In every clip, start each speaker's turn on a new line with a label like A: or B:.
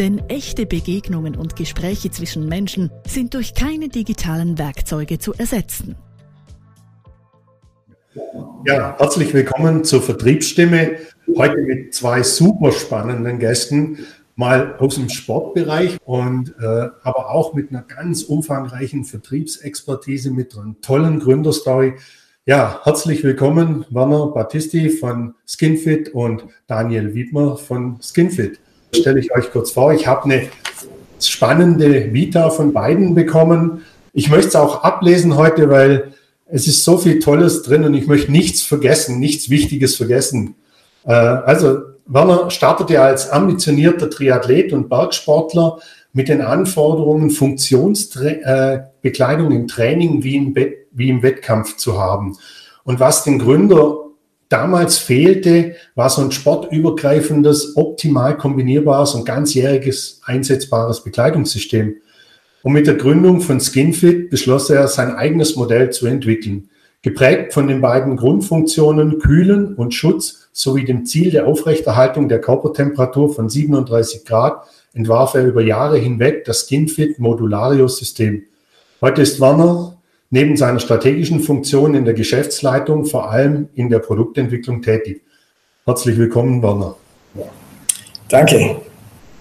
A: Denn echte Begegnungen und Gespräche zwischen Menschen sind durch keine digitalen Werkzeuge zu ersetzen.
B: Ja, herzlich willkommen zur Vertriebsstimme. Heute mit zwei super spannenden Gästen, mal aus dem Sportbereich und äh, aber auch mit einer ganz umfangreichen Vertriebsexpertise, mit einer tollen Gründerstory. Ja, herzlich willkommen Werner Battisti von Skinfit und Daniel Wiedmer von Skinfit stelle ich euch kurz vor. Ich habe eine spannende Vita von beiden bekommen. Ich möchte es auch ablesen heute, weil es ist so viel Tolles drin und ich möchte nichts vergessen, nichts Wichtiges vergessen. Äh, also Werner startete als ambitionierter Triathlet und Bergsportler mit den Anforderungen, Funktionsbekleidung im Training wie im, wie im Wettkampf zu haben. Und was den Gründer damals fehlte, war so ein sportübergreifendes, optimal kombinierbares und ganzjähriges einsetzbares Bekleidungssystem. Und mit der Gründung von Skinfit beschloss er, sein eigenes Modell zu entwickeln. Geprägt von den beiden Grundfunktionen Kühlen und Schutz sowie dem Ziel der Aufrechterhaltung der Körpertemperatur von 37 Grad entwarf er über Jahre hinweg das Skinfit Modulario System. Heute ist Werner neben seiner strategischen Funktion in der Geschäftsleitung vor allem in der Produktentwicklung tätig. Herzlich willkommen, Werner.
C: Danke.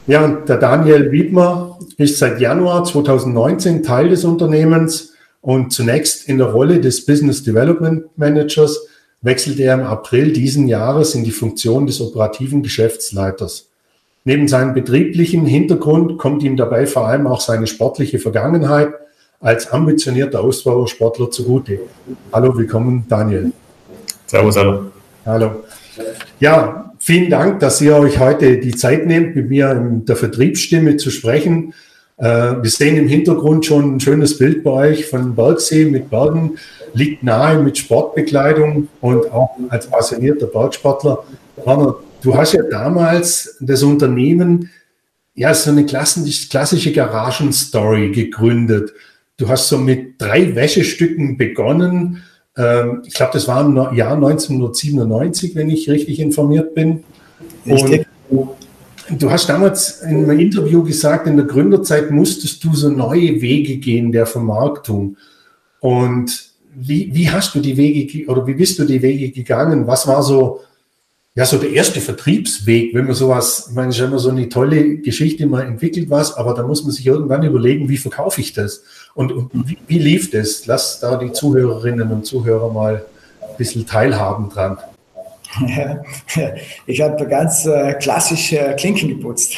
B: Ja, und der Daniel Wiedmer ist seit Januar 2019 Teil des Unternehmens und zunächst in der Rolle des Business Development Managers wechselte er im April diesen Jahres in die Funktion des operativen Geschäftsleiters. Neben seinem betrieblichen Hintergrund kommt ihm dabei vor allem auch seine sportliche Vergangenheit – als ambitionierter Ausdauersportler zugute. Hallo, willkommen, Daniel.
C: Servus, hallo.
B: Hallo. Ja, vielen Dank, dass ihr euch heute die Zeit nehmt, mit mir in der Vertriebsstimme zu sprechen. Äh, wir sehen im Hintergrund schon ein schönes Bild bei euch von Bergsee mit Bergen, liegt nahe mit Sportbekleidung und auch als passionierter Bergsportler. Werner, du hast ja damals das Unternehmen, ja, so eine klassische Garagenstory gegründet. Du hast so mit drei Wäschestücken begonnen. Ähm, ich glaube, das war im Jahr 1997, wenn ich richtig informiert bin. Und du hast damals in einem Interview gesagt, in der Gründerzeit musstest du so neue Wege gehen der Vermarktung. Und wie, wie hast du die Wege oder wie bist du die Wege gegangen? Was war so ja, so der erste Vertriebsweg, wenn man sowas, ich meine, es ist immer so eine tolle Geschichte, man entwickelt was, aber da muss man sich irgendwann überlegen, wie verkaufe ich das? Und, und wie, wie, lief das? Lass da die Zuhörerinnen und Zuhörer mal ein bisschen teilhaben dran.
C: Ich habe ganz äh, klassisch äh, Klinken geputzt.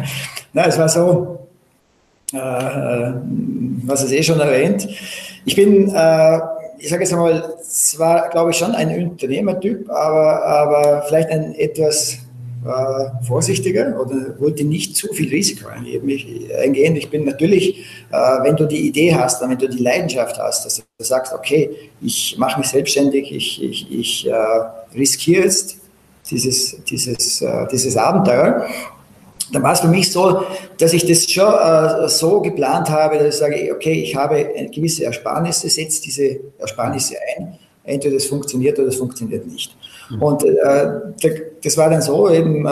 C: Na, es war so, äh, äh was es eh schon erwähnt, ich bin äh, ich sage jetzt einmal, zwar glaube ich schon ein Unternehmertyp, aber, aber vielleicht ein etwas äh, vorsichtiger oder wollte nicht zu viel Risiko eingehen. ich bin natürlich, äh, wenn du die Idee hast, wenn du die Leidenschaft hast, dass du sagst, okay, ich mache mich selbstständig, ich, ich, ich äh, riskiere jetzt dieses, dieses, äh, dieses Abenteuer dann war es für mich so, dass ich das schon äh, so geplant habe, dass ich sage, okay, ich habe gewisse Ersparnisse, setze diese Ersparnisse ein. Entweder das funktioniert oder das funktioniert nicht. Mhm. Und äh, das war dann so, eben äh,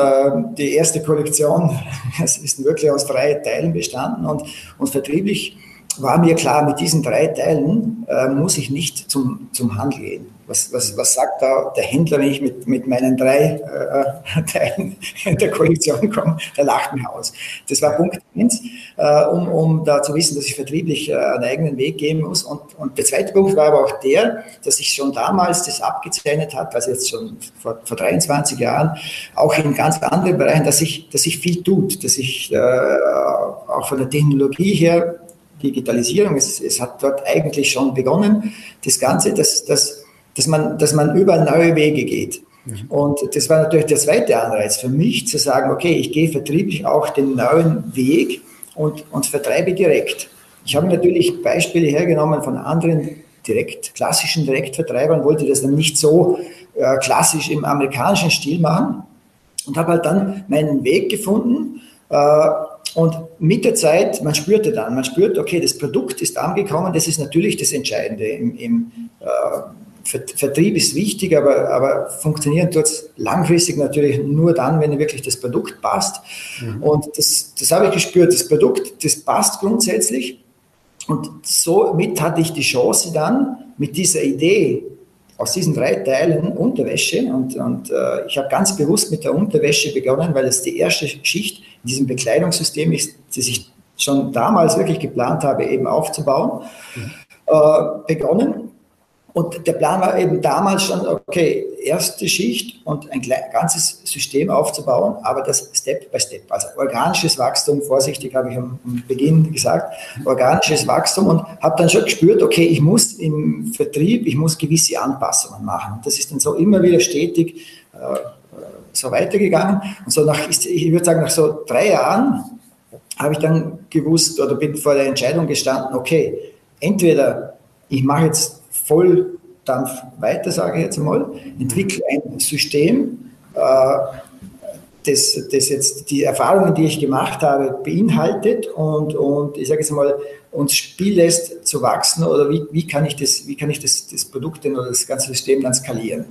C: die erste Kollektion, es ist wirklich aus drei Teilen bestanden und, und vertrieblich war mir klar, mit diesen drei Teilen äh, muss ich nicht zum, zum Handel gehen. Was, was, was sagt da der Händler, wenn ich mit, mit meinen drei äh, Teilen in der Koalition komme? Der lacht mir aus. Das war Punkt eins, äh, um, um da zu wissen, dass ich vertrieblich äh, einen eigenen Weg gehen muss. Und, und der zweite Punkt war aber auch der, dass ich schon damals das abgezeichnet habe, also jetzt schon vor, vor 23 Jahren, auch in ganz anderen Bereichen, dass sich dass ich viel tut, dass ich äh, auch von der Technologie her Digitalisierung, es, es hat dort eigentlich schon begonnen, das Ganze, dass, dass dass man, dass man überall neue Wege geht. Mhm. Und das war natürlich der zweite Anreiz für mich, zu sagen, okay, ich gehe vertrieblich auch den neuen Weg und, und vertreibe direkt. Ich habe natürlich Beispiele hergenommen von anderen direkt, klassischen Direktvertreibern, wollte das dann nicht so äh, klassisch im amerikanischen Stil machen und habe halt dann meinen Weg gefunden. Äh, und mit der Zeit, man spürte dann, man spürt, okay, das Produkt ist angekommen, das ist natürlich das Entscheidende im, im äh, Vertrieb ist wichtig, aber, aber funktionieren tut es langfristig natürlich nur dann, wenn wirklich das Produkt passt. Mhm. Und das, das habe ich gespürt. Das Produkt, das passt grundsätzlich. Und somit hatte ich die Chance dann mit dieser Idee aus diesen drei Teilen Unterwäsche und, und äh, ich habe ganz bewusst mit der Unterwäsche begonnen, weil es die erste Schicht in diesem Bekleidungssystem ist, das ich schon damals wirklich geplant habe, eben aufzubauen, mhm. äh, begonnen und der Plan war eben damals schon, okay, erste Schicht und ein ganzes System aufzubauen, aber das Step by Step. Also organisches Wachstum, vorsichtig habe ich am, Beginn gesagt, organisches Wachstum und habe dann schon gespürt, okay, ich muss im Vertrieb, ich muss gewisse Anpassungen machen. Das ist dann so immer wieder stetig äh, so weitergegangen. Und so nach, ich würde sagen, nach so drei Jahren habe ich dann gewusst oder bin vor der Entscheidung gestanden, okay, entweder ich mache jetzt Volldampf weiter, sage ich jetzt einmal, entwickle ein System, äh, das, das jetzt die Erfahrungen, die ich gemacht habe, beinhaltet und, und ich sage jetzt mal, uns Spiel lässt zu wachsen oder wie, wie kann ich, das, wie kann ich das, das Produkt oder das ganze System dann skalieren.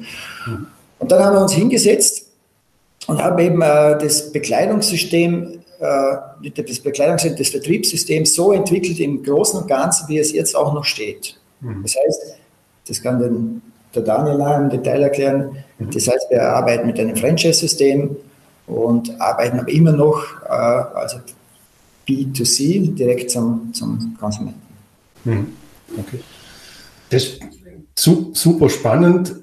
C: Mhm. Und dann haben wir uns hingesetzt und haben eben äh, das Bekleidungssystem, äh, das Bekleidungssystem, das Vertriebssystem so entwickelt im Großen und Ganzen, wie es jetzt auch noch steht. Mhm. Das heißt, das kann den, der Daniel im Detail erklären. Mhm. Das heißt, wir arbeiten mit einem Franchise-System und arbeiten aber immer noch äh, also B2C, direkt zum, zum Konsumenten.
B: Mhm. Okay. Das ist super spannend.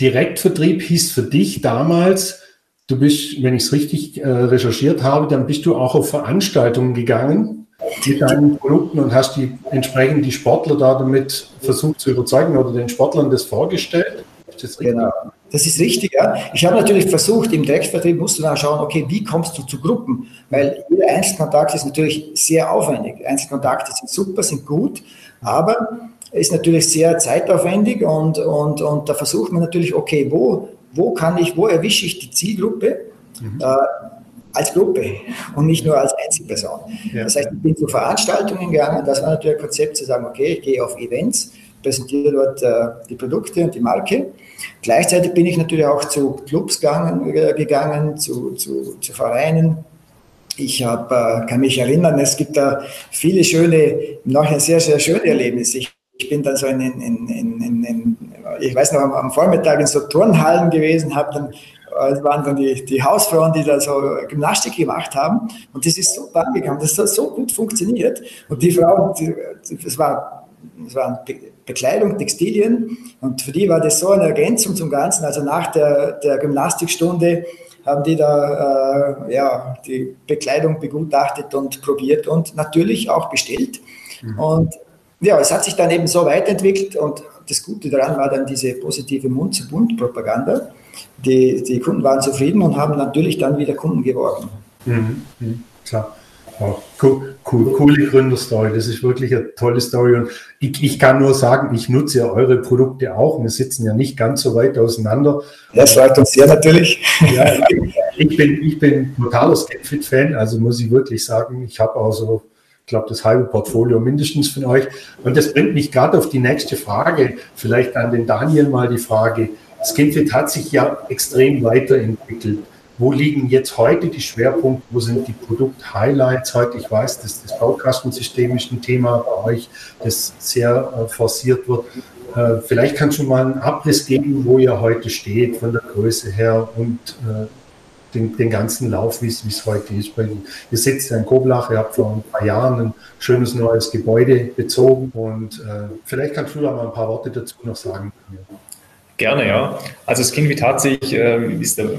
B: Direktvertrieb hieß für dich damals, du bist, wenn ich es richtig äh, recherchiert habe, dann bist du auch auf Veranstaltungen gegangen mit deinen Produkten und hast die entsprechend die Sportler da damit versucht zu überzeugen oder den Sportlern das vorgestellt?
C: Ist das richtig? Genau. Das ist richtig, ja. Ich habe natürlich versucht, im Direktvertrieb musst du dann schauen, okay, wie kommst du zu Gruppen? Weil jeder Einzelkontakt ist natürlich sehr aufwendig. Einzelkontakte sind super, sind gut, aber ist natürlich sehr zeitaufwendig und, und, und da versucht man natürlich, okay, wo, wo kann ich, wo erwische ich die Zielgruppe? Mhm. Äh, als Gruppe und nicht nur als Einzelperson. Ja. Das heißt, ich bin zu Veranstaltungen gegangen. Das war natürlich ein Konzept zu sagen, okay, ich gehe auf Events, präsentiere dort äh, die Produkte und die Marke. Gleichzeitig bin ich natürlich auch zu Clubs gegangen, äh, gegangen zu, zu, zu Vereinen. Ich hab, äh, kann mich erinnern, es gibt da viele schöne, noch ein sehr, sehr schöne Erlebnisse. Ich, ich bin dann so in, in, in, in, ich weiß noch, am, am Vormittag in so Turnhallen gewesen, habe dann waren dann die, die Hausfrauen, die da so Gymnastik gemacht haben. Und das ist so angekommen, das hat so gut funktioniert. Und die Frauen, die, das, war, das waren Bekleidung, Textilien. Und für die war das so eine Ergänzung zum Ganzen. Also nach der, der Gymnastikstunde haben die da äh, ja, die Bekleidung begutachtet und probiert und natürlich auch bestellt. Mhm. Und ja, es hat sich dann eben so weiterentwickelt und das Gute daran war dann diese positive Mund-zu-Mund-Propaganda die, die Kunden waren zufrieden und haben natürlich dann wieder Kunden geworben.
B: Mhm, mhm, klar. Oh, cool, cool, coole Gründerstory. Das ist wirklich eine tolle Story. Und ich, ich, kann nur sagen, ich nutze ja eure Produkte auch. Wir sitzen ja nicht ganz so weit auseinander.
C: Das freut uns sehr natürlich. Ja,
B: ich bin, ich bin totaler Sketfit-Fan. Also muss ich wirklich sagen, ich habe auch so, ich glaube, das halbe Portfolio mindestens von euch. Und das bringt mich gerade auf die nächste Frage. Vielleicht an den Daniel mal die Frage. Skinfit hat sich ja extrem weiterentwickelt. Wo liegen jetzt heute die Schwerpunkte? Wo sind die Produkt-Highlights heute? Ich weiß, dass das Baukastensystem ist ein Thema bei euch, das sehr äh, forciert wird. Äh, vielleicht kannst du mal einen Abriss geben, wo ihr heute steht, von der Größe her und äh, den, den, ganzen Lauf, wie es heute ist. Ihr sitzt ja in Koblach, ihr habt vor ein paar Jahren ein schönes neues Gebäude bezogen und äh, vielleicht kannst du da mal ein paar Worte dazu noch sagen.
D: Gerne, ja. Also Skinfit hat sich äh, ist der,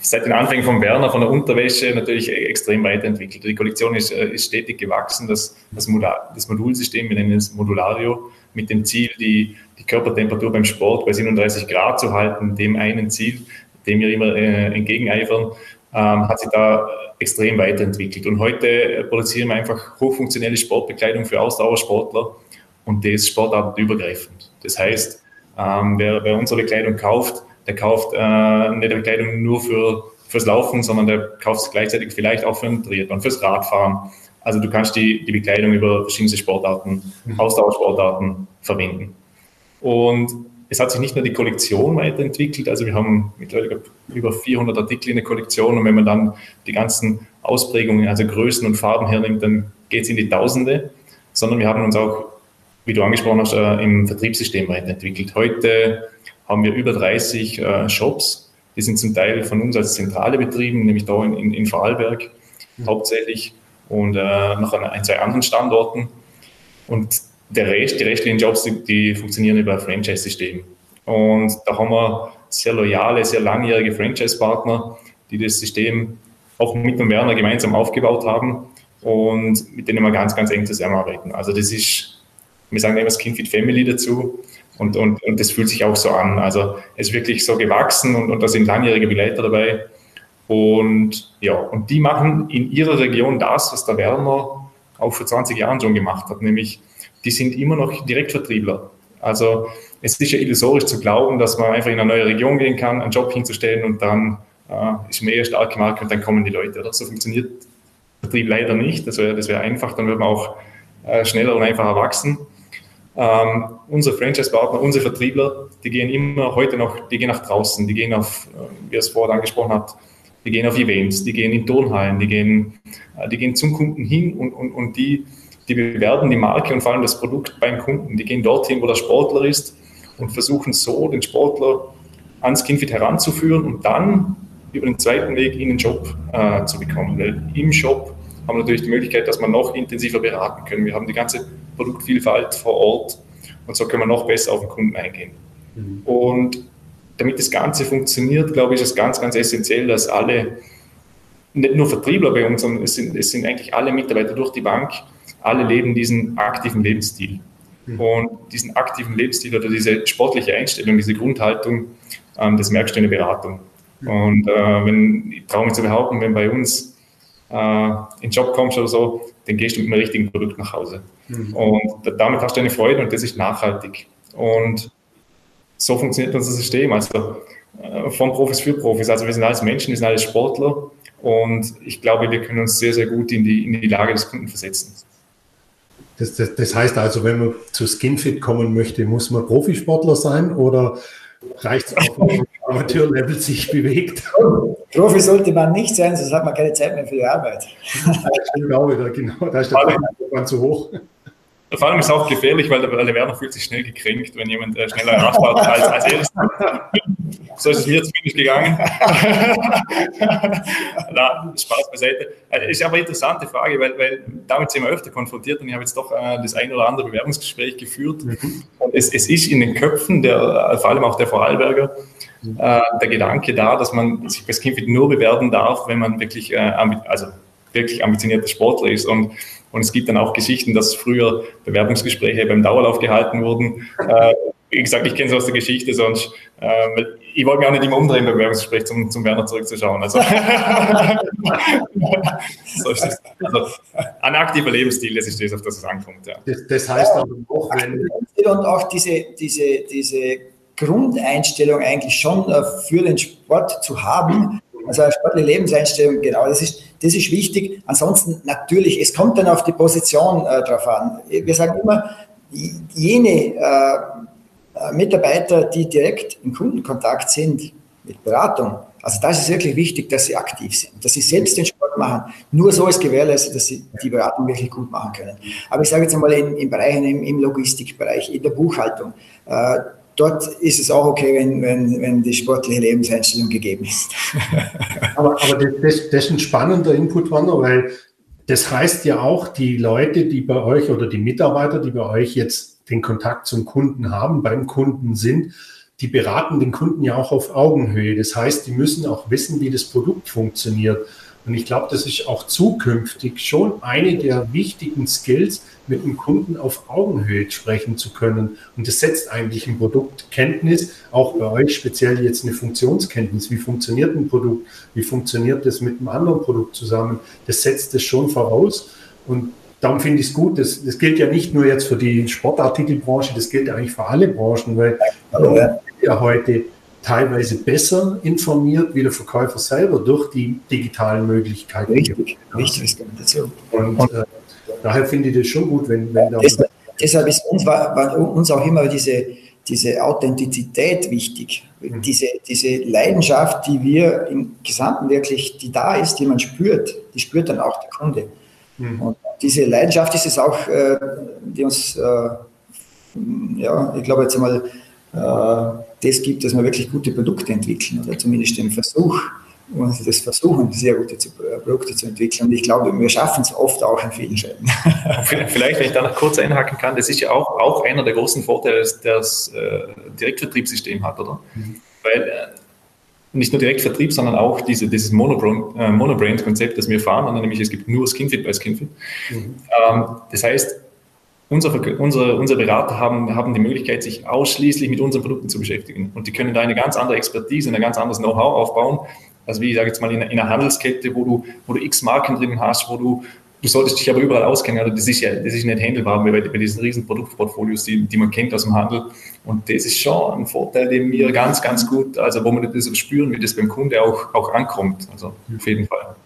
D: seit den Anfängen von Werner, von der Unterwäsche natürlich extrem weiterentwickelt. Die Kollektion ist, äh, ist stetig gewachsen. Das, das, Modul, das Modulsystem, wir nennen es Modulario, mit dem Ziel, die, die Körpertemperatur beim Sport bei 37 Grad zu halten, dem einen Ziel, dem wir immer äh, entgegeneifern, ähm, hat sich da extrem weiterentwickelt. Und heute produzieren wir einfach hochfunktionelle Sportbekleidung für Ausdauersportler und das sportartenübergreifend. Das heißt, ähm, wer, wer unsere Bekleidung kauft, der kauft äh, nicht die Bekleidung nur für, fürs Laufen, sondern der kauft es gleichzeitig vielleicht auch für ein Triathlon, fürs Radfahren. Also du kannst die, die Bekleidung über verschiedene Sportarten, mhm. Ausdauersportarten verwenden. Und es hat sich nicht nur die Kollektion weiterentwickelt, also wir haben mittlerweile über 400 Artikel in der Kollektion und wenn man dann die ganzen Ausprägungen, also Größen und Farben hernimmt, dann geht es in die Tausende, sondern wir haben uns auch, wie du angesprochen hast, äh, im Vertriebssystem weiterentwickelt. Heute haben wir über 30 äh, Shops, die sind zum Teil von uns als Zentrale betrieben, nämlich da in, in, in Vorarlberg mhm. hauptsächlich und äh, noch an ein, zwei anderen Standorten. Und der Rest, die restlichen Jobs, die, die funktionieren über ein Franchise-System. Und da haben wir sehr loyale, sehr langjährige Franchise-Partner, die das System auch mit dem Werner gemeinsam aufgebaut haben und mit denen wir ganz, ganz eng zusammenarbeiten. Also das ist, wir sagen immer Skinfit Family dazu und, und, und das fühlt sich auch so an. Also es ist wirklich so gewachsen und, und da sind langjährige Begleiter dabei. Und ja, und die machen in ihrer Region das, was der Werner auch vor 20 Jahren schon gemacht hat, nämlich die sind immer noch Direktvertriebler. Also es ist ja illusorisch zu glauben, dass man einfach in eine neue Region gehen kann, einen Job hinzustellen und dann äh, ist mehr starke Marke und dann kommen die Leute. Oder? So funktioniert Vertrieb leider nicht. Das wäre wär einfach, dann wird man auch äh, schneller und einfacher wachsen. Ähm, unsere Franchise-Partner, unsere Vertriebler, die gehen immer heute noch, die gehen nach draußen, die gehen auf, äh, wie es vorher angesprochen hat, die gehen auf Events, die gehen in Turnhallen, die gehen, äh, die gehen zum Kunden hin und, und, und die die bewerten die Marke und vor allem das Produkt beim Kunden. Die gehen dorthin, wo der Sportler ist und versuchen so den Sportler ans Skinfit heranzuführen und dann über den zweiten Weg in den Job äh, zu bekommen. Weil im Shop haben wir natürlich die Möglichkeit, dass wir noch intensiver beraten können. Wir haben die ganze Produktvielfalt vor Ort und so können wir noch besser auf den Kunden eingehen. Mhm. Und damit das Ganze funktioniert, glaube ich, ist es ganz, ganz essentiell, dass alle, nicht nur Vertriebler bei uns, sondern es sind, es sind eigentlich alle Mitarbeiter durch die Bank, alle leben diesen aktiven Lebensstil. Mhm. Und diesen aktiven Lebensstil oder diese sportliche Einstellung, diese Grundhaltung, ähm, das merkst du in der Beratung. Mhm. Und äh, wenn, ich traue mich zu behaupten, wenn bei uns äh, in den Job kommst oder so, dann gehst du mit einem richtigen Produkt nach Hause. Mhm. Und damit hast du eine Freude und das ist nachhaltig. Und so funktioniert unser System. Also äh, von Profis für Profis. Also wir sind alles Menschen, wir sind alles Sportler und ich glaube, wir können uns sehr, sehr gut in die, in die Lage des Kunden versetzen.
B: Das, das, das, heißt also, wenn man zu Skinfit kommen möchte, muss man Profisportler sein oder reicht es auch, wenn man Amateurlevel sich bewegt?
C: Profi sollte man nicht sein, sonst hat man keine Zeit mehr für die Arbeit.
B: genau, genau, da ist der Preis zu hoch.
D: Vor allem ist es auch gefährlich, weil der, der Werner fühlt sich schnell gekränkt, wenn jemand äh, schneller Radfahrt als, als er. So ist es mir zumindest gegangen. Na, Spaß beiseite. Also, ist aber eine interessante Frage, weil, weil damit sind wir öfter konfrontiert und ich habe jetzt doch äh, das ein oder andere Bewerbungsgespräch geführt. Mhm. Und es, es ist in den Köpfen, der, vor allem auch der Vorarlberger, mhm. äh, der Gedanke da, dass man sich bei Skinfit nur bewerben darf, wenn man wirklich, äh, also wirklich ambitionierter Sportler ist. Und und es gibt dann auch Geschichten, dass früher Bewerbungsgespräche beim Dauerlauf gehalten wurden. Äh, wie gesagt, ich kenne es aus der Geschichte, sonst äh, ich wollte mir auch nicht immer umdrehen beim Bewerbungsgespräch, zum, zum Werner zurückzuschauen. Also, so ist das. also ein aktiver Lebensstil, das ist das, auf das es ankommt. Ja.
C: Das, das heißt aber auch, wenn. Und auch diese, diese, diese Grundeinstellung eigentlich schon äh, für den Sport zu haben, also eine sportliche Lebenseinstellung, genau, das ist, das ist wichtig. Ansonsten natürlich, es kommt dann auf die Position äh, drauf an. Wir sagen immer, jene äh, Mitarbeiter, die direkt im Kundenkontakt sind mit Beratung, also das ist wirklich wichtig, dass sie aktiv sind, dass sie selbst den Sport machen. Nur so ist gewährleistet, dass sie die Beratung wirklich gut machen können. Aber ich sage jetzt einmal in, in Bereichen, im, im Logistikbereich, in der Buchhaltung, äh, dort ist es auch okay, wenn, wenn, wenn die sportliche Lebenseinstellung gegeben ist.
B: aber, aber das, das ist ein spannender Input, Wanner, weil das heißt ja auch, die Leute, die bei euch oder die Mitarbeiter, die bei euch jetzt den Kontakt zum Kunden haben, beim Kunden sind, die beraten den Kunden ja auch auf Augenhöhe. Das heißt, die müssen auch wissen, wie das Produkt funktioniert. Und ich glaube, das ist auch zukünftig schon eine der wichtigen Skills, mit dem Kunden auf Augenhöhe sprechen zu können. Und das setzt eigentlich ein Produktkenntnis, auch bei euch speziell jetzt eine Funktionskenntnis. Wie funktioniert ein Produkt? Wie funktioniert das mit einem anderen Produkt zusammen? Das setzt das schon voraus. Und darum finde ich es gut. Das, das gilt ja nicht nur jetzt für die Sportartikelbranche, das gilt ja eigentlich für alle Branchen, weil ja, ja heute teilweise besser informiert wie der Verkäufer selber durch die digitalen Möglichkeiten.
C: Richtig, richtig.
B: Und, und äh, daher finde ich das schon gut, wenn, wenn da.
C: Deshalb, deshalb ist uns, war, war, uns auch immer diese, diese Authentizität wichtig. Mhm. Diese, diese Leidenschaft, die wir im Gesamten wirklich, die da ist, die man spürt, die spürt dann auch der Kunde. Mhm. Und diese Leidenschaft ist es auch, äh, die uns, äh, ja, ich glaube jetzt einmal, das gibt, dass wir wirklich gute Produkte entwickeln oder zumindest den Versuch, und das versuchen, sehr gute äh, Produkte zu entwickeln. Und ich glaube, wir schaffen es oft auch an vielen Stellen.
D: Vielleicht, wenn ich da noch kurz einhaken kann, das ist ja auch, auch einer der großen Vorteile, dass das äh, Direktvertriebssystem hat, oder? Mhm. Weil äh, nicht nur Direktvertrieb, sondern auch diese, dieses Monobrand-Konzept, das wir fahren, nämlich es gibt nur Skinfit bei Skinfit. Mhm. Ähm, das heißt, Unsere, unsere, unsere Berater haben, haben die Möglichkeit, sich ausschließlich mit unseren Produkten zu beschäftigen. Und die können da eine ganz andere Expertise, ein ganz anderes Know-how aufbauen. Also wie ich sage jetzt mal in, in einer Handelskette, wo du, wo du x Marken drin hast, wo du, du solltest dich aber überall auskennen. Also das ist ja, das ist nicht handelbar bei, bei diesen riesen Produktportfolios, die, die man kennt aus dem Handel. Und das ist schon ein Vorteil, den wir ganz, ganz gut, also wo wir das spüren, wie das beim Kunde auch, auch ankommt. Also auf jeden Fall.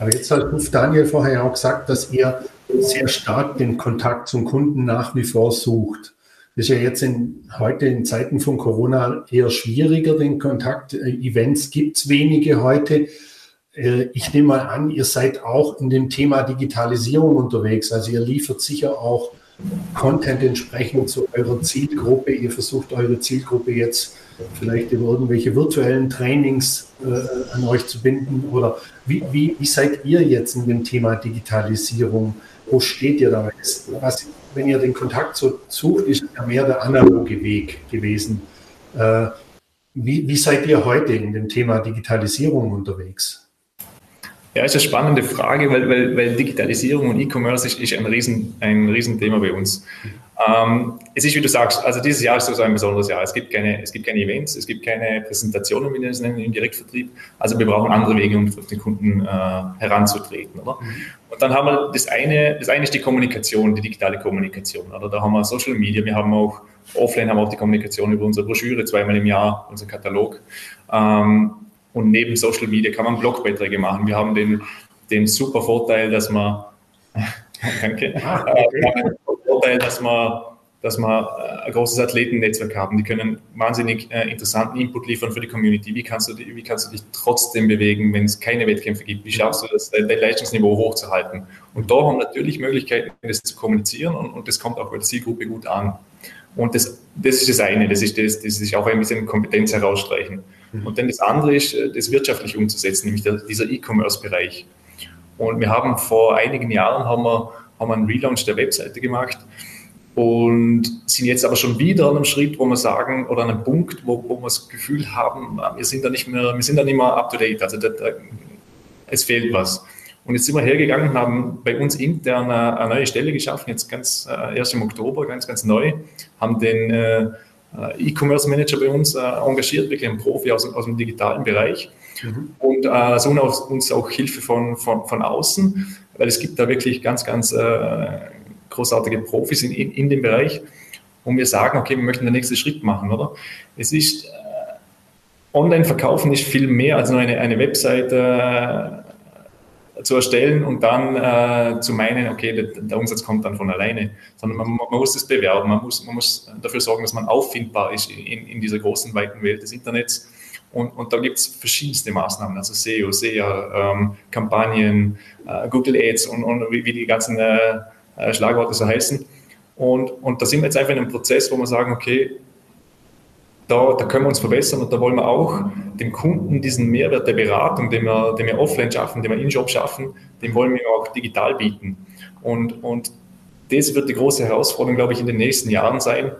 B: Aber jetzt hat Daniel vorher auch gesagt, dass ihr sehr stark den Kontakt zum Kunden nach wie vor sucht. Das ist ja jetzt in, heute in Zeiten von Corona eher schwieriger, den Kontakt. Äh, Events gibt es wenige heute. Äh, ich nehme mal an, ihr seid auch in dem Thema Digitalisierung unterwegs. Also ihr liefert sicher auch Content entsprechend zu eurer Zielgruppe. Ihr versucht eure Zielgruppe jetzt vielleicht über irgendwelche virtuellen Trainings äh, an euch zu binden. Oder wie, wie, wie seid ihr jetzt in dem Thema Digitalisierung wo steht ihr da? Was, wenn ihr den Kontakt so sucht, ist ja mehr der analoge Weg gewesen. Äh, wie, wie seid ihr heute in dem Thema Digitalisierung unterwegs?
D: Ja, ist eine spannende Frage, weil, weil, weil Digitalisierung und E-Commerce ist, ist, ein, Riesen, ein Riesenthema bei uns. Ähm, es ist, wie du sagst, also dieses Jahr ist so ein besonderes Jahr. Es gibt keine, es gibt keine Events, es gibt keine Präsentationen, wie wir es nennen, im Direktvertrieb. Also wir brauchen andere Wege, um auf den Kunden äh, heranzutreten. Oder? Mhm. Und dann haben wir das eine, das eine ist die Kommunikation, die digitale Kommunikation. Oder? Da haben wir Social Media, wir haben auch offline haben wir auch die Kommunikation über unsere Broschüre zweimal im Jahr, unser Katalog. Ähm, und neben Social Media kann man Blogbeiträge machen. Wir haben den, den super Vorteil, dass man Danke. Ah, okay. Vorteil, dass wir, dass wir äh, ein großes Athletennetzwerk haben. Die können wahnsinnig äh, interessanten Input liefern für die Community. Wie kannst du, wie kannst du dich trotzdem bewegen, wenn es keine Wettkämpfe gibt? Wie schaffst du das, dein Leistungsniveau hochzuhalten? Und da haben wir natürlich Möglichkeiten, das zu kommunizieren und, und das kommt auch bei der Zielgruppe gut an. Und das, das ist das eine, das ist, das, das ist auch ein bisschen Kompetenz herausstreichen. Mhm. Und dann das andere ist, äh, das wirtschaftlich umzusetzen, nämlich der, dieser E-Commerce-Bereich. Und wir haben vor einigen Jahren haben wir haben einen Relaunch der Webseite gemacht und sind jetzt aber schon wieder an einem Schritt, wo wir sagen, oder an einem Punkt, wo, wo wir das Gefühl haben, wir sind da nicht mehr, wir sind da nicht mehr up to date. Also da, da, es fehlt was. Und jetzt sind wir hergegangen und haben bei uns intern eine, eine neue Stelle geschaffen, jetzt ganz äh, erst im Oktober, ganz, ganz neu, haben den äh, E-Commerce Manager bei uns äh, engagiert, wirklich ein Profi aus, aus dem digitalen Bereich mhm. und äh, suchen uns auch Hilfe von, von, von außen weil es gibt da wirklich ganz, ganz äh, großartige Profis in, in, dem Bereich. Und wir sagen, okay, wir möchten den nächsten Schritt machen, oder? Es ist, äh, Online-Verkaufen ist viel mehr als nur eine, eine Webseite äh, zu erstellen und dann äh, zu meinen, okay, der, der, Umsatz kommt dann von alleine, sondern man, man, muss es bewerben, man muss, man muss dafür sorgen, dass man auffindbar ist in, in dieser großen, weiten Welt des Internets und, und da gibt es verschiedenste Maßnahmen, also SEO, SEA, ähm, Kampagnen, äh, Google Ads und, und wie, wie, die ganzen äh, äh, Schlagworte so heißen. Und, und da sind wir jetzt einfach in einem Prozess, wo wir sagen, okay, da, da können wir uns verbessern und da wollen wir auch dem Kunden diesen Mehrwert der Beratung, den wir, den wir offline schaffen, den wir in Job schaffen, den wollen wir auch digital bieten. Und, und das wird die große Herausforderung, glaube ich, in den nächsten Jahren sein,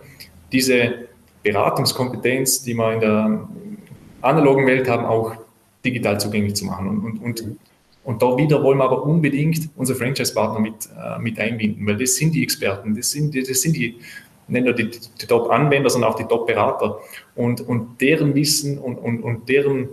D: diese Beratungskompetenz, die man in der analogen Welt haben, auch digital zugänglich zu machen. Und, und, und, und da wieder wollen wir aber unbedingt unsere Franchise-Partner mit, äh, mit einbinden, weil das sind die Experten, das sind die, das sind die nicht nur die, die Top-Anwender, sondern auch die Top-Berater. Und, und deren Wissen und, und, und deren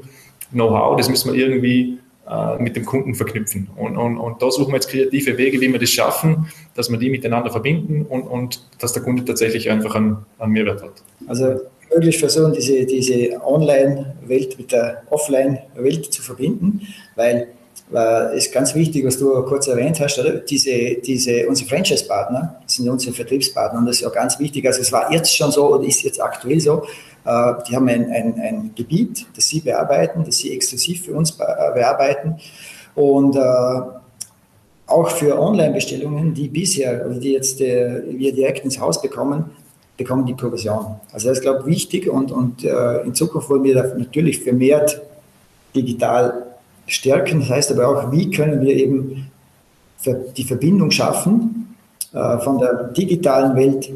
D: Know-how, das müssen wir irgendwie äh, mit dem Kunden verknüpfen. Und, und, und da suchen wir jetzt kreative Wege, wie wir das schaffen, dass wir die miteinander verbinden und, und dass der Kunde tatsächlich einfach einen, einen Mehrwert hat.
C: Also möglich versuchen, diese, diese Online-Welt mit der Offline-Welt zu verbinden, weil war, ist ganz wichtig, was du kurz erwähnt hast, oder? Diese, diese, unsere Franchise-Partner, sind unsere Vertriebspartner und das ist auch ganz wichtig. Also es war jetzt schon so oder ist jetzt aktuell so, äh, die haben ein, ein, ein Gebiet, das sie bearbeiten, das sie exklusiv für uns äh, bearbeiten und äh, auch für Online-Bestellungen, die bisher, die jetzt äh, wir direkt ins Haus bekommen, bekommen die Provision. Also das ist, glaube ich, wichtig und, und äh, in Zukunft wollen wir natürlich vermehrt digital stärken. Das heißt aber auch, wie können wir eben die Verbindung schaffen äh, von der digitalen Welt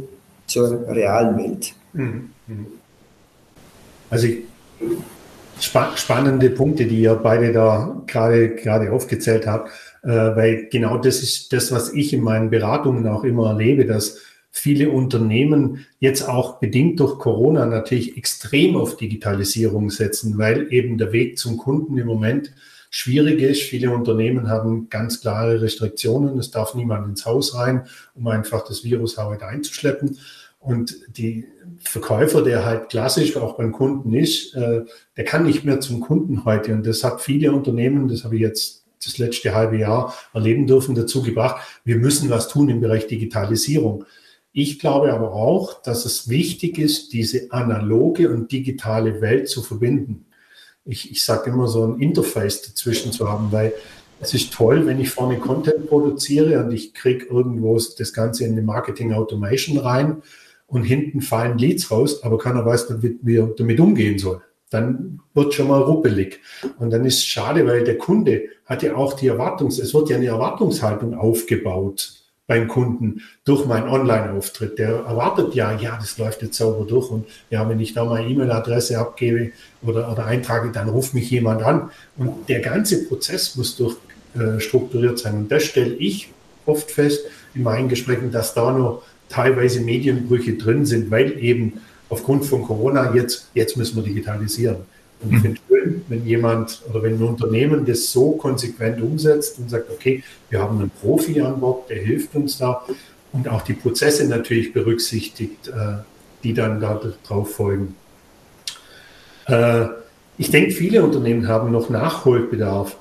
C: zur realen Welt. Mhm. Mhm.
B: Also spa spannende Punkte, die ihr beide da gerade gerade aufgezählt habt, äh, weil genau das ist das, was ich in meinen Beratungen auch immer erlebe, dass viele Unternehmen jetzt auch bedingt durch Corona natürlich extrem auf Digitalisierung setzen, weil eben der Weg zum Kunden im Moment schwierig ist. Viele Unternehmen haben ganz klare Restriktionen. Es darf niemand ins Haus rein, um einfach das Virus halt einzuschleppen. Und die Verkäufer, der halt klassisch auch beim Kunden ist, äh, der kann nicht mehr zum Kunden heute. Und das hat viele Unternehmen, das habe ich jetzt das letzte halbe Jahr erleben dürfen, dazu gebracht, wir müssen was tun im Bereich Digitalisierung. Ich glaube aber auch, dass es wichtig ist, diese analoge und digitale Welt zu verbinden ich, ich sage immer so ein Interface dazwischen zu haben, weil es ist toll, wenn ich vorne Content produziere und ich kriege irgendwo das Ganze in die Marketing Automation rein und hinten fallen Leads raus, aber keiner weiß, wie er damit umgehen soll. Dann wird schon mal ruppelig. Und dann ist es schade, weil der Kunde hat ja auch die Erwartungs-, es wird ja eine Erwartungshaltung aufgebaut beim Kunden durch meinen Online-Auftritt. Der erwartet ja, ja, das läuft jetzt sauber durch und ja, wenn ich da meine E-Mail-Adresse abgebe oder, oder eintrage, dann ruft mich jemand an. Und der ganze Prozess muss durch äh, strukturiert sein. Und das stelle ich oft fest in meinen Gesprächen, dass da noch teilweise Medienbrüche drin sind, weil eben aufgrund von Corona jetzt, jetzt müssen wir digitalisieren. Und ich finde es schön, wenn jemand oder wenn ein Unternehmen das so konsequent umsetzt und sagt, okay, wir haben einen Profi an Bord, der hilft uns da und auch die Prozesse natürlich berücksichtigt, äh, die dann da drauf folgen. Äh, ich denke, viele Unternehmen haben noch Nachholbedarf.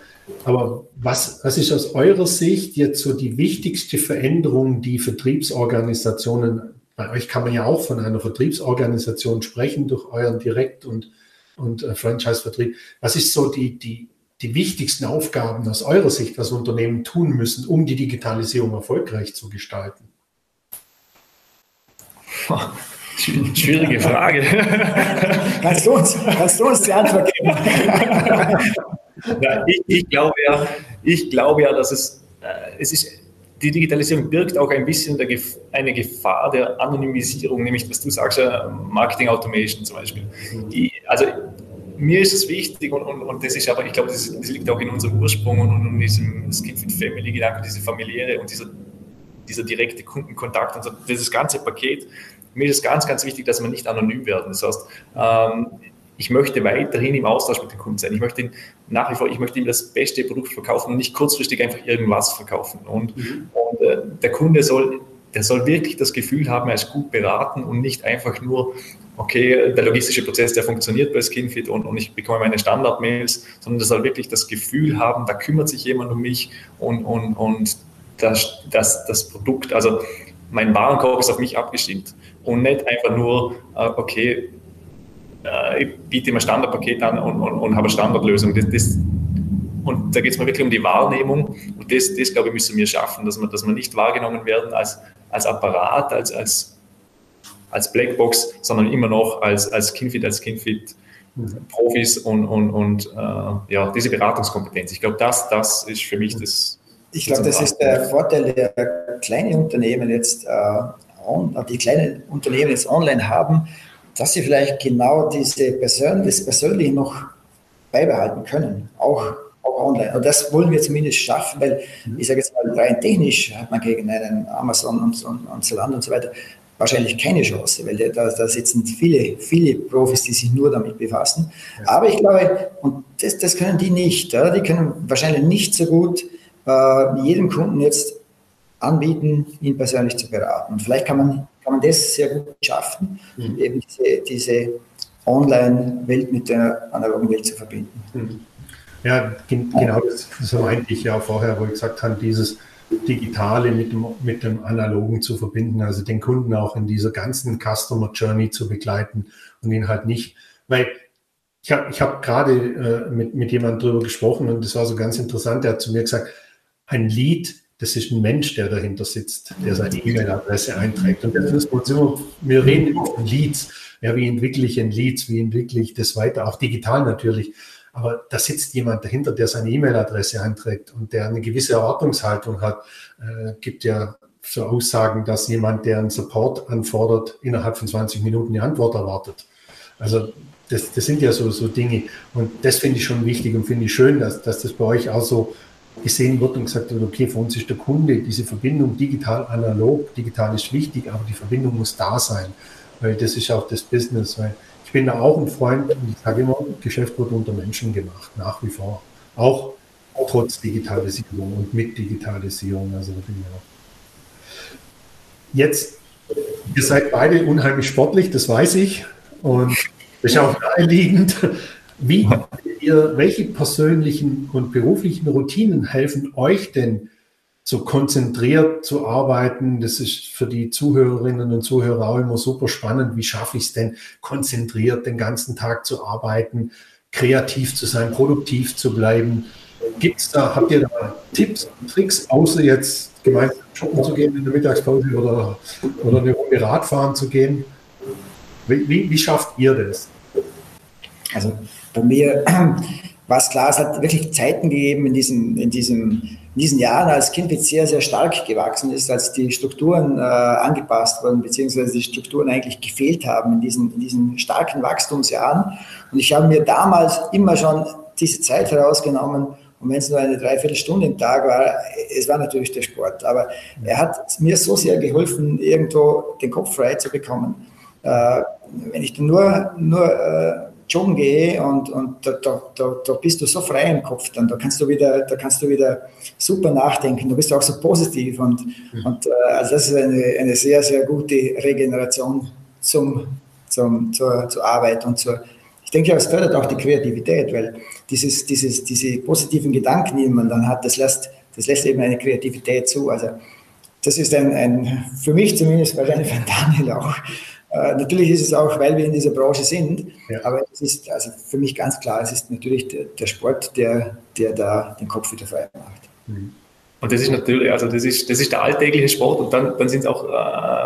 B: Aber was, was ist aus eurer Sicht jetzt so die wichtigste Veränderung, die Vertriebsorganisationen, bei euch kann man ja auch von einer Vertriebsorganisation sprechen durch euren Direkt- und und äh, Franchise-Vertrieb. Was ist so die, die, die wichtigsten Aufgaben aus eurer Sicht, was Unternehmen tun müssen, um die Digitalisierung erfolgreich zu gestalten?
D: Schwierige Frage.
C: kannst, du uns, kannst du uns die Antwort geben?
D: ja, ich, ich, glaube ja, ich glaube ja, dass es, äh, es ist die Digitalisierung birgt auch ein bisschen eine Gefahr der Anonymisierung, nämlich was du sagst, Marketing Automation zum Beispiel. Die, also mir ist es wichtig und, und, und das ist aber, ich glaube, das, das, liegt auch in unserem Ursprung und, und in diesem Skin with Family Gedanke, diese familiäre und dieser, dieser direkte Kundenkontakt und so, dieses ganze Paket. Mir ist es ganz, ganz wichtig, dass wir nicht anonym werden. Das heißt, ähm, ich möchte weiterhin im Austausch mit dem Kunden sein. Ich möchte nach wie vor, ich möchte ihm das beste Produkt verkaufen und nicht kurzfristig einfach irgendwas verkaufen. Und, mhm. und äh, der Kunde soll, der soll wirklich das Gefühl haben, er ist gut beraten und nicht einfach nur, okay, der logistische Prozess, der funktioniert bei Skinfit und, und ich bekomme meine Standard-Mails, sondern der soll wirklich das Gefühl haben, da kümmert sich jemand um mich und, und, und das, das, das Produkt, also mein Warenkorb ist auf mich abgestimmt und nicht einfach nur, äh, okay, äh, ich biete immer Standardpaket an und, und, und habe eine Standardlösung. Das, das, und da geht es mir wirklich um die Wahrnehmung. Und das, das glaube ich, müssen wir schaffen, dass wir, dass wir nicht wahrgenommen werden als, als Apparat, als, als, als Blackbox, sondern immer noch als, als Kinfit, als Kinfit. Profis und, und, und äh, ja, diese Beratungskompetenz. Ich glaube, das, das ist für mich das.
C: Ich glaube, das ist der Vorteil der kleinen Unternehmen jetzt, äh, die kleinen Unternehmen jetzt online haben, dass sie vielleicht genau diese Persön das Persönliche noch beibehalten können, auch, auch online. Und das wollen wir zumindest schaffen, weil mhm. ich sage jetzt mal, rein technisch hat man gegen einen Amazon und, und, und Zalando und so weiter wahrscheinlich keine Chance, weil da, da sitzen viele, viele Profis, die sich nur damit befassen. Aber ich glaube, und das, das können die nicht, ja, die können wahrscheinlich nicht so gut äh, jedem Kunden jetzt anbieten, ihn persönlich zu beraten. Und vielleicht kann man, kann man das sehr gut schaffen, mhm. eben diese, diese Online-Welt mit der analogen Welt zu verbinden. Mhm.
B: Ja, genau das, das meinte ich ja vorher, wo ich gesagt habe, dieses Digitale mit dem, mit dem Analogen zu verbinden, also den Kunden auch in dieser ganzen Customer Journey zu begleiten und ihn halt nicht, weil ich habe ich hab gerade äh, mit, mit jemandem drüber gesprochen und das war so ganz interessant, der hat zu mir gesagt, ein Lead, das ist ein Mensch, der dahinter sitzt, der seine E-Mail-Adresse einträgt. Und das ist immer, wir reden immer von Leads. Ja, wie entwickle ich ein Leads, wie entwickle ich das weiter, auch digital natürlich. Aber da sitzt jemand dahinter, der seine E-Mail-Adresse einträgt und der eine gewisse Erwartungshaltung hat. Äh, gibt ja so Aussagen, dass jemand, der einen Support anfordert, innerhalb von 20 Minuten eine Antwort erwartet. Also das, das sind ja so, so Dinge. Und das finde ich schon wichtig und finde ich schön, dass, dass das bei euch auch so gesehen wird und gesagt wird, okay, für uns ist der Kunde diese Verbindung digital analog, digital ist wichtig, aber die Verbindung muss da sein, weil das ist auch das Business, weil ich bin da auch ein Freund und ich sage immer, Geschäft wird unter Menschen gemacht, nach wie vor. Auch trotz Digitalisierung und mit Digitalisierung. Also. Jetzt, ihr seid beide unheimlich sportlich, das weiß ich. Und das ist auch naheliegend. Wie ihr, welche persönlichen und beruflichen Routinen helfen euch denn so konzentriert zu arbeiten. Das ist für die Zuhörerinnen und Zuhörer auch immer super spannend. Wie schaffe ich es denn, konzentriert den ganzen Tag zu arbeiten, kreativ zu sein, produktiv zu bleiben? Gibt's da, habt ihr da Tipps und Tricks, außer jetzt gemeinsam shoppen zu gehen in der Mittagspause oder, oder eine Runde Radfahren zu gehen? Wie, wie, wie schafft ihr das?
C: Also bei mir war es klar, es hat wirklich Zeiten gegeben in diesen, in diesem in diesen Jahren als Kind wird sehr, sehr stark gewachsen ist, als die Strukturen äh, angepasst wurden, beziehungsweise die Strukturen eigentlich gefehlt haben in diesen, in diesen starken Wachstumsjahren. Und ich habe mir damals immer schon diese Zeit herausgenommen, und wenn es nur eine Dreiviertelstunde im Tag war, es war natürlich der Sport. Aber er hat mir so sehr geholfen, irgendwo den Kopf frei zu bekommen. Äh, wenn ich nur, nur äh, joggen gehe und, und da, da, da, da, bist du so frei im Kopf dann, da kannst du wieder, da kannst du wieder super nachdenken, du bist auch so positiv und, mhm. und äh, also das ist eine, eine sehr, sehr gute Regeneration zum, zum, zur, zur Arbeit und zur, ich denke, es fördert auch die Kreativität, weil dieses, dieses, diese positiven Gedanken, die man dann hat, das lässt, das lässt eben eine Kreativität zu. Also das ist ein, ein für mich zumindest, wahrscheinlich für Daniel auch, äh, natürlich ist es auch, weil wir in dieser Branche sind, ja. aber es ist also für mich ganz klar, es ist natürlich der, der, Sport, der, der da den Kopf wieder frei macht.
D: Mhm. Und das ist natürlich, also das ist, das ist der alltägliche Sport und dann, dann sind es auch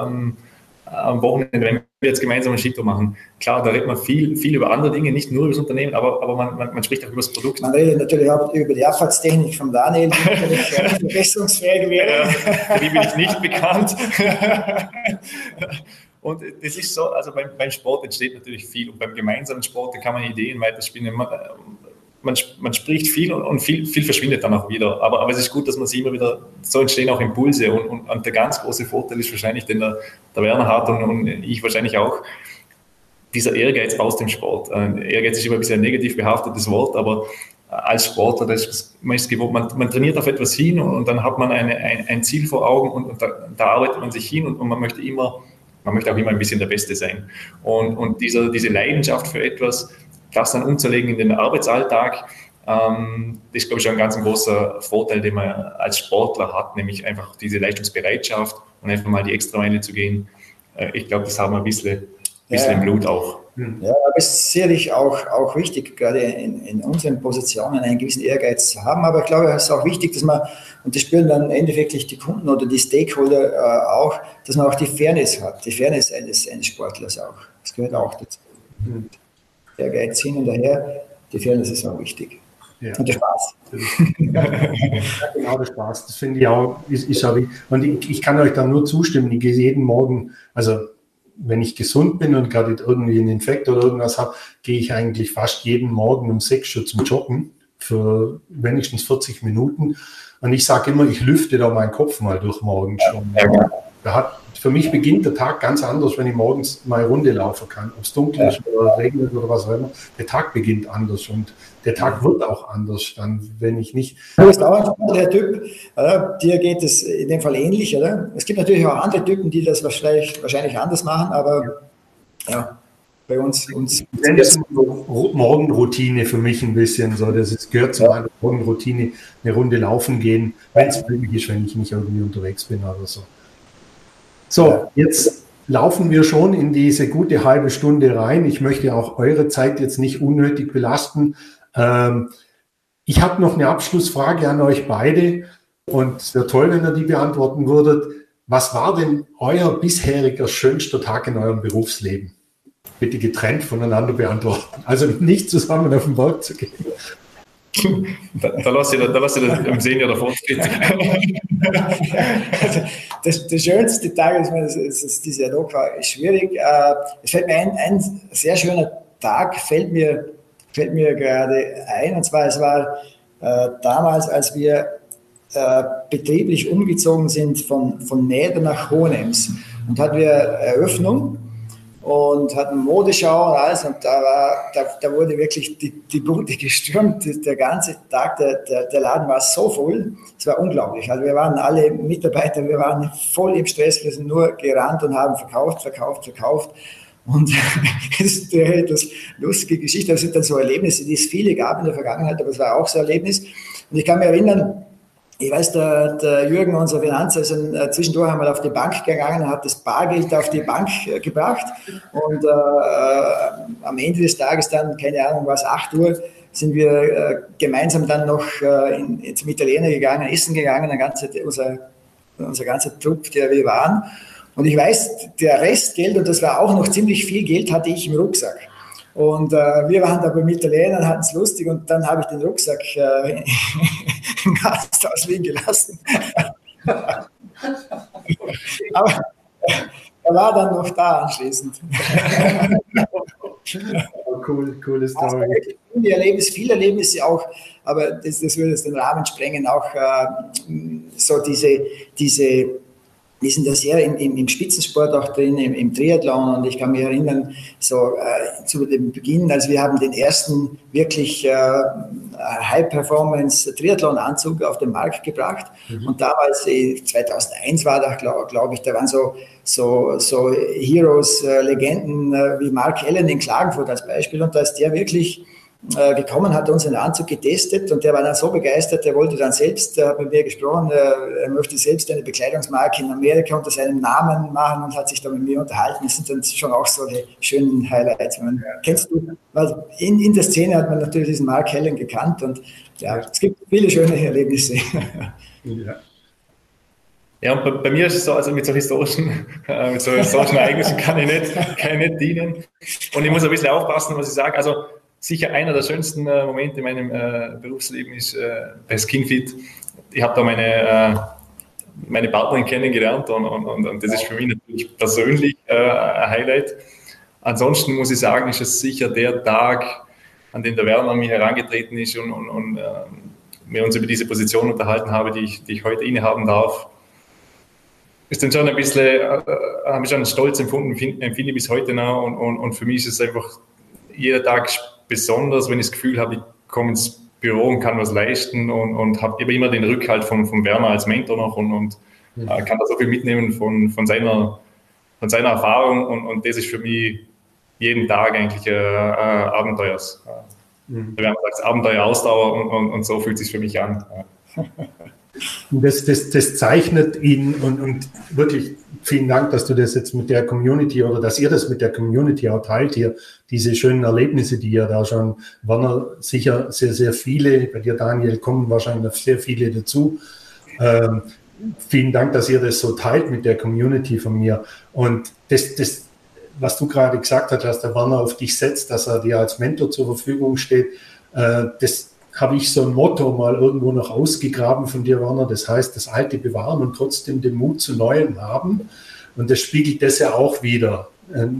D: ähm, am Wochenende, wenn wir jetzt gemeinsam ein Skitour machen, klar, da redet man viel, viel über andere Dinge, nicht nur über das Unternehmen, aber, aber man, man, man spricht auch über das Produkt.
C: Man redet natürlich auch über die Abfahrtstechnik von Daniel, die natürlich verbesserungsfähig wäre.
D: Ja, die bin ich nicht bekannt. Und das ist so, also beim, beim Sport entsteht natürlich viel und beim gemeinsamen Sport kann man Ideen weiterspielen. Man, man, man spricht viel und, und, viel, viel verschwindet dann auch wieder. Aber, aber es ist gut, dass man sich immer wieder, so entstehen auch Impulse. Und, und, und der ganz große Vorteil ist wahrscheinlich, den der, der Werner hat und, und ich wahrscheinlich auch, dieser Ehrgeiz aus dem Sport. Äh, Ehrgeiz ist immer ein bisschen ein negativ behaftetes Wort, aber als Sportler, ist, man, ist gewohnt, man, man, trainiert auf etwas hin und, und dann hat man eine, ein, ein, Ziel vor Augen und, und da, da, arbeitet man sich hin und, und man möchte immer man möchte auch immer ein bisschen der Beste sein. Und, und dieser, diese Leidenschaft für etwas, das dann umzulegen in den Arbeitsalltag, ähm, das ist, glaube ich, ein ganz großer Vorteil, den man als Sportler hat, nämlich einfach diese Leistungsbereitschaft und einfach mal die extra Meile zu gehen. Äh, ich glaube, das haben wir ein bisschen, bisschen ja. im Blut auch.
C: Hm. Ja, aber es ist sicherlich auch, auch wichtig, gerade in, in unseren Positionen einen gewissen Ehrgeiz zu haben. Aber ich glaube, es ist auch wichtig, dass man, und das spüren dann endeffekt die Kunden oder die Stakeholder äh, auch, dass man auch die Fairness hat, die Fairness eines, eines Sportlers auch. Das gehört auch dazu. Mhm. Ehrgeiz hin und her, die Fairness ist auch wichtig.
B: Ja. Und der Spaß. ja, genau, der Spaß. Das finde ich auch, ist, ist auch, und ich, ich kann euch da nur zustimmen. Ich gehe jeden Morgen, also wenn ich gesund bin und gerade irgendwie einen Infekt oder irgendwas habe, gehe ich eigentlich fast jeden Morgen um sechs Uhr zum Joggen für wenigstens 40 Minuten. Und ich sage immer, ich lüfte da meinen Kopf mal durch morgens schon. Da hat, für mich beginnt der Tag ganz anders, wenn ich morgens mal Runde laufen kann. Ob es dunkel ist oder regnet oder was auch immer. Der Tag beginnt anders und der Tag wird auch anders, dann, wenn ich nicht.
C: Du bist auch ein spannender Typ. Oder? Dir geht es in dem Fall ähnlich, oder? Es gibt natürlich auch andere Typen, die das wahrscheinlich, wahrscheinlich anders machen, aber ja bei uns. uns
B: das ist Morgenroutine für mich ein bisschen so. Das ist, gehört zu meiner Morgenroutine, eine Runde laufen gehen, wenn es möglich ist, wenn ich nicht irgendwie unterwegs bin oder so. So, jetzt laufen wir schon in diese gute halbe Stunde rein. Ich möchte auch eure Zeit jetzt nicht unnötig belasten. Ähm, ich habe noch eine Abschlussfrage an euch beide und es wäre toll, wenn ihr die beantworten würdet. Was war denn euer bisheriger schönster Tag in eurem Berufsleben? bitte getrennt voneinander beantworten. Also nicht zusammen auf den Berg zu gehen.
D: Da, da lass ich, da lass ich das im Senior davon
C: das, das schönste Tag ist, das, das, das dieser Tag war schwierig. Äh, es fällt mir ein, ein sehr schöner Tag fällt mir, fällt mir gerade ein, und zwar es war äh, damals, als wir äh, betrieblich umgezogen sind von, von Näder nach Hohenems. Und hatten wir Eröffnung und hatten Modeschau und alles und da, war, da, da wurde wirklich die, die Bude gestürmt, der ganze Tag, der, der, der Laden war so voll, es war unglaublich. Also wir waren alle Mitarbeiter, wir waren voll im Stress, wir sind nur gerannt und haben verkauft, verkauft, verkauft. Und das ist eine etwas lustige Geschichte, das sind dann so Erlebnisse, die es viele gab in der Vergangenheit, aber es war auch so ein Erlebnis. Und ich kann mich erinnern, ich weiß, der, der Jürgen, unser Finanzer, ist ein, äh, zwischendurch einmal auf die Bank gegangen, hat das Bargeld auf die Bank äh, gebracht und äh, äh, am Ende des Tages dann, keine Ahnung, was 8 Uhr, sind wir äh, gemeinsam dann noch äh, in, zum Italiener gegangen, essen gegangen, ganze, unser, unser ganzer Trupp, der wir waren. Und ich weiß, der Restgeld, und das war auch noch ziemlich viel Geld, hatte ich im Rucksack. Und wir waren da beim Italiener, hatten es lustig und dann habe ich den Rucksack im Gasthaus liegen gelassen. Aber er war dann noch da anschließend.
B: Cool, coole Story. Also,
C: viele Erlebnisse, viele Erlebnisse auch, aber das, das würde jetzt den Rahmen sprengen, auch äh, so diese, diese wir sind ja sehr im, im, im Spitzensport auch drin, im, im, Triathlon. Und ich kann mich erinnern, so äh, zu dem Beginn, als wir haben den ersten wirklich äh, High-Performance-Triathlon-Anzug auf den Markt gebracht. Mhm. und damals, 2001 war da, glaube glaub ich, da waren so, so, so Heroes, äh, Legenden äh, wie Mark Allen in Klagenfurt als Beispiel. Und da ist der wirklich äh, gekommen, hat unseren Anzug getestet und der war dann so begeistert, der wollte dann selbst, der hat mit mir gesprochen, äh, er möchte selbst eine Bekleidungsmarke in Amerika unter seinem Namen machen und hat sich da mit mir unterhalten. Das sind dann schon auch so die schönen Highlights. Man, kennst du, also in, in der Szene hat man natürlich diesen Mark Hellen gekannt und ja, es gibt viele schöne Erlebnisse.
D: Ja. Ja, und bei, bei, mir ist es so, also mit so historischen, äh, mit so historischen Ereignissen kann ich, nicht, kann ich nicht dienen. Und ich muss ein bisschen aufpassen, was ich sage. Also sicher einer der schönsten äh, Momente in meinem äh, Berufsleben ist äh, bei Skinfit. Ich habe da meine, meine Partnerin kennengelernt und, und, und, das ist für mich natürlich persönlich äh, ein Highlight. Ansonsten muss ich sagen, ist es sicher der Tag, an dem der Werner an mich herangetreten ist und, und, und äh, wir uns über diese Position unterhalten haben, die ich, die ich heute innehaben darf. Ist dann schon ein bisschen, äh, habe ich schon Stolz empfunden, empfinde bis heute noch und, und, und für mich ist es einfach jeder Tag besonders, wenn ich das Gefühl habe, ich komme ins Büro und kann was leisten und, und habe immer den Rückhalt von, von Werner als Mentor noch und, und mhm. äh, kann da so viel mitnehmen von, von, seiner, von seiner Erfahrung und, und das ist für mich jeden Tag eigentlich äh, äh, Abenteuers. Mhm. Werner sagt Abenteuer, Ausdauer und, und, und, so fühlt es sich für mich an.
B: Das, das, das zeichnet ihn und, und wirklich vielen Dank, dass du das jetzt mit der Community oder dass ihr das mit der Community auch teilt hier, diese schönen Erlebnisse, die ihr da schon, waren sicher sehr, sehr viele, bei dir Daniel kommen wahrscheinlich sehr viele dazu. Ähm, vielen Dank, dass ihr das so teilt mit der Community von mir. Und das, das was du gerade gesagt hast, dass der Werner auf dich setzt, dass er dir als Mentor zur Verfügung steht, äh, das habe ich so ein Motto mal irgendwo noch ausgegraben von dir, Werner. Das heißt, das Alte bewahren und trotzdem den Mut zu Neuem haben. Und das spiegelt das ja auch wieder.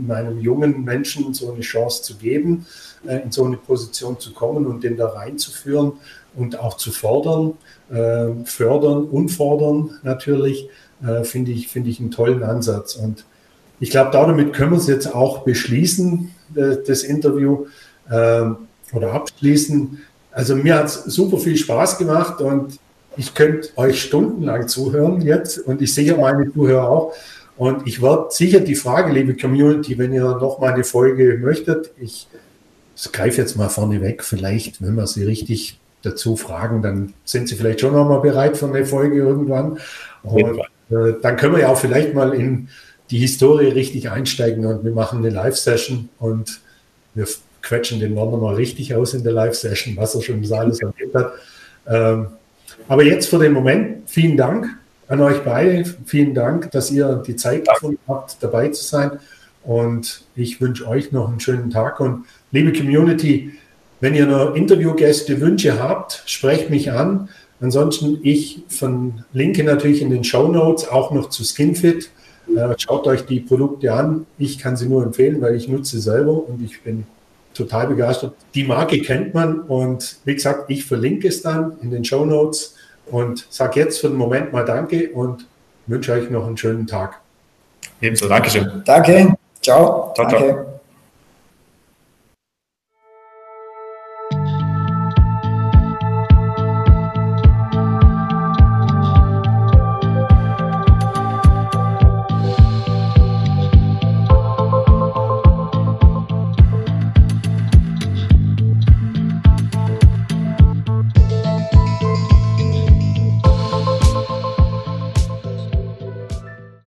B: meinem jungen Menschen so eine Chance zu geben, äh, in so eine Position zu kommen und den da reinzuführen und auch zu fordern, äh, fördern und fordern natürlich, äh, finde ich, finde ich einen tollen Ansatz. Und ich glaube, damit können wir es jetzt auch beschließen, das Interview oder abschließen. Also mir hat es super viel Spaß gemacht und ich könnte euch stundenlang zuhören jetzt und ich sehe meine Zuhörer auch. Und ich werde sicher die Frage, liebe Community, wenn ihr noch mal eine Folge möchtet, ich greife jetzt mal vorne weg, vielleicht, wenn wir sie richtig dazu fragen, dann sind sie vielleicht schon noch mal bereit für eine Folge irgendwann. Und äh, dann können wir ja auch vielleicht mal in die Historie richtig einsteigen und wir machen eine Live-Session und wir quetschen den Wander mal richtig aus in der Live-Session, was er schon alles erlebt hat. Ähm, aber jetzt für den Moment, vielen Dank an euch beide. Vielen Dank, dass ihr die Zeit gefunden habt, dabei zu sein. Und ich wünsche euch noch einen schönen Tag. Und liebe Community, wenn ihr noch Interviewgäste, Wünsche habt, sprecht mich an. Ansonsten ich verlinke natürlich in den Show Notes auch noch zu Skinfit. Äh, schaut euch die Produkte an. Ich kann sie nur empfehlen, weil ich nutze sie selber und ich bin total begeistert. Die Marke kennt man und wie gesagt, ich verlinke es dann in den Show Notes und sage jetzt für den Moment mal Danke und wünsche euch noch einen schönen Tag.
D: Ebenso, Dankeschön.
C: Danke, ciao. ciao, ciao.